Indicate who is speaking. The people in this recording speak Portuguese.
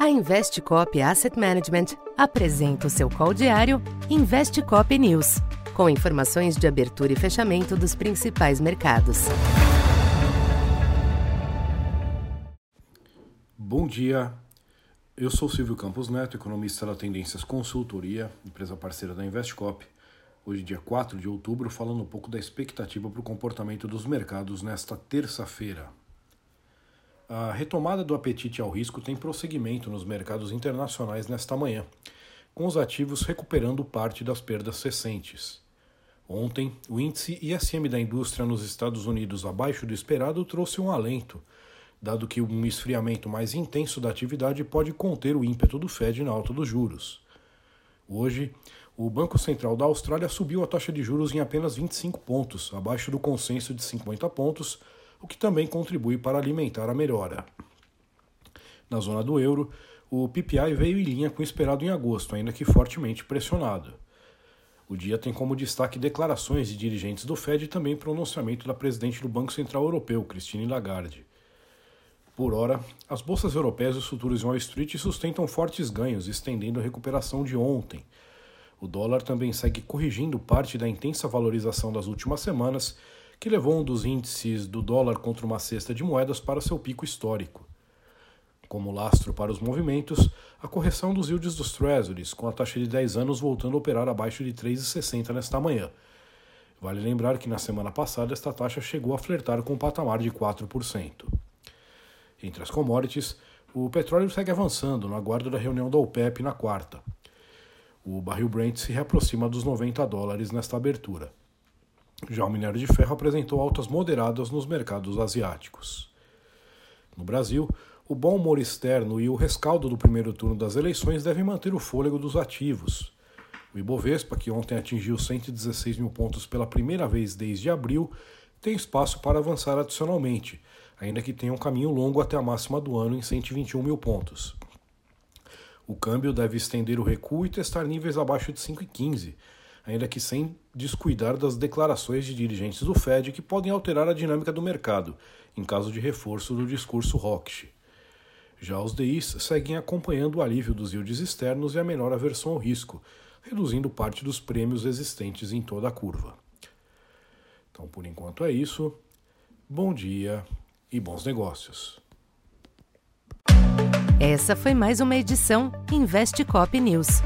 Speaker 1: A Investcop Asset Management apresenta o seu call diário Investcop News, com informações de abertura e fechamento dos principais mercados.
Speaker 2: Bom dia, eu sou Silvio Campos Neto, economista da Tendências Consultoria, empresa parceira da Investcop. Hoje, dia 4 de outubro, falando um pouco da expectativa para o comportamento dos mercados nesta terça-feira. A retomada do apetite ao risco tem prosseguimento nos mercados internacionais nesta manhã, com os ativos recuperando parte das perdas recentes. Ontem, o índice ISM da indústria nos Estados Unidos abaixo do esperado trouxe um alento, dado que um esfriamento mais intenso da atividade pode conter o ímpeto do Fed na alta dos juros. Hoje, o Banco Central da Austrália subiu a taxa de juros em apenas 25 pontos, abaixo do consenso de 50 pontos o que também contribui para alimentar a melhora. Na zona do euro, o PPI veio em linha com o esperado em agosto, ainda que fortemente pressionado. O dia tem como destaque declarações de dirigentes do Fed e também pronunciamento da presidente do Banco Central Europeu, Christine Lagarde. Por hora, as bolsas europeias e os futuros em Wall Street sustentam fortes ganhos, estendendo a recuperação de ontem. O dólar também segue corrigindo parte da intensa valorização das últimas semanas que levou um dos índices do dólar contra uma cesta de moedas para seu pico histórico. Como lastro para os movimentos, a correção dos yields dos Treasuries, com a taxa de 10 anos voltando a operar abaixo de 3,60 nesta manhã. Vale lembrar que na semana passada esta taxa chegou a flertar com um patamar de 4%. Entre as commodities, o petróleo segue avançando no aguardo da reunião da OPEP na quarta. O barril Brent se reaproxima dos 90 dólares nesta abertura. Já o minério de ferro apresentou altas moderadas nos mercados asiáticos. No Brasil, o bom humor externo e o rescaldo do primeiro turno das eleições devem manter o fôlego dos ativos. O Ibovespa, que ontem atingiu 116 mil pontos pela primeira vez desde abril, tem espaço para avançar adicionalmente, ainda que tenha um caminho longo até a máxima do ano em 121 mil pontos. O câmbio deve estender o recuo e testar níveis abaixo de 5,15 ainda que sem descuidar das declarações de dirigentes do Fed que podem alterar a dinâmica do mercado, em caso de reforço do discurso hawkish. Já os DIs seguem acompanhando o alívio dos yields externos e a menor aversão ao risco, reduzindo parte dos prêmios existentes em toda a curva. Então, por enquanto é isso. Bom dia e bons negócios.
Speaker 1: Essa foi mais uma edição Investe Cop News.